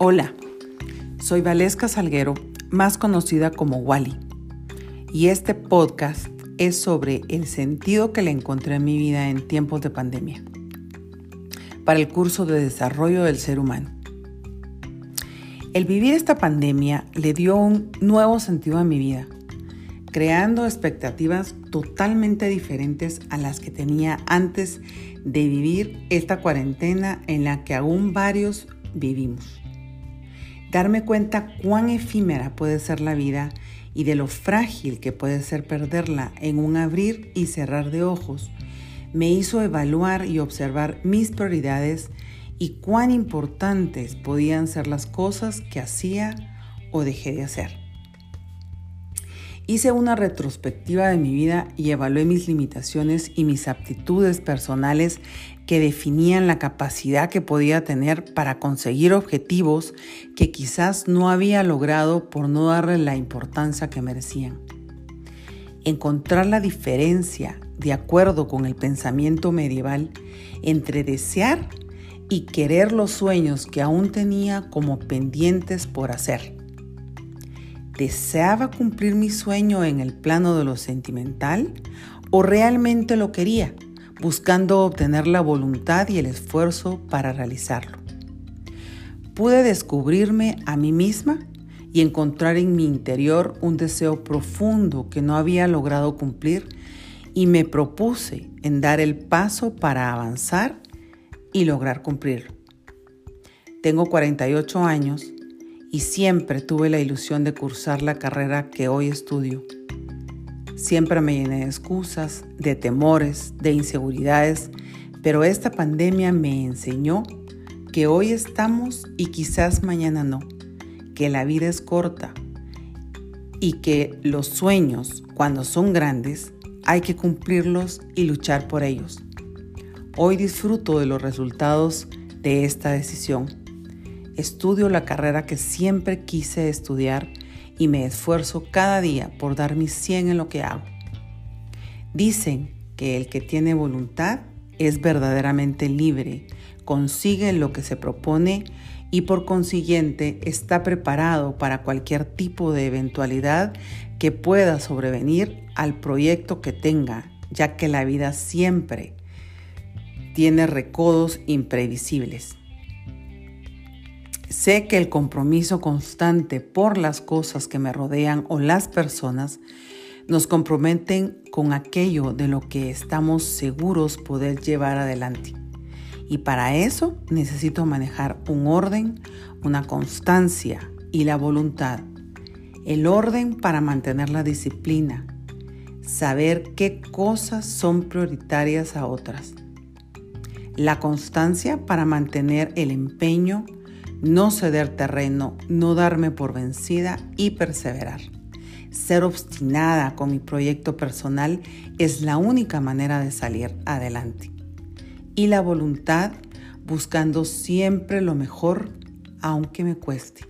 Hola, soy Valesca Salguero, más conocida como Wally, y este podcast es sobre el sentido que le encontré en mi vida en tiempos de pandemia, para el curso de desarrollo del ser humano. El vivir esta pandemia le dio un nuevo sentido a mi vida, creando expectativas totalmente diferentes a las que tenía antes de vivir esta cuarentena en la que aún varios vivimos darme cuenta cuán efímera puede ser la vida y de lo frágil que puede ser perderla en un abrir y cerrar de ojos, me hizo evaluar y observar mis prioridades y cuán importantes podían ser las cosas que hacía o dejé de hacer. Hice una retrospectiva de mi vida y evalué mis limitaciones y mis aptitudes personales que definían la capacidad que podía tener para conseguir objetivos que quizás no había logrado por no darle la importancia que merecían. Encontrar la diferencia, de acuerdo con el pensamiento medieval, entre desear y querer los sueños que aún tenía como pendientes por hacer ¿Deseaba cumplir mi sueño en el plano de lo sentimental o realmente lo quería, buscando obtener la voluntad y el esfuerzo para realizarlo? Pude descubrirme a mí misma y encontrar en mi interior un deseo profundo que no había logrado cumplir y me propuse en dar el paso para avanzar y lograr cumplirlo. Tengo 48 años y siempre tuve la ilusión de cursar la carrera que hoy estudio. Siempre me llené de excusas, de temores, de inseguridades, pero esta pandemia me enseñó que hoy estamos y quizás mañana no, que la vida es corta y que los sueños, cuando son grandes, hay que cumplirlos y luchar por ellos. Hoy disfruto de los resultados de esta decisión estudio la carrera que siempre quise estudiar y me esfuerzo cada día por dar mi 100 en lo que hago. Dicen que el que tiene voluntad es verdaderamente libre, consigue lo que se propone y por consiguiente está preparado para cualquier tipo de eventualidad que pueda sobrevenir al proyecto que tenga, ya que la vida siempre tiene recodos imprevisibles. Sé que el compromiso constante por las cosas que me rodean o las personas nos comprometen con aquello de lo que estamos seguros poder llevar adelante. Y para eso necesito manejar un orden, una constancia y la voluntad. El orden para mantener la disciplina, saber qué cosas son prioritarias a otras. La constancia para mantener el empeño, no ceder terreno, no darme por vencida y perseverar. Ser obstinada con mi proyecto personal es la única manera de salir adelante. Y la voluntad buscando siempre lo mejor, aunque me cueste.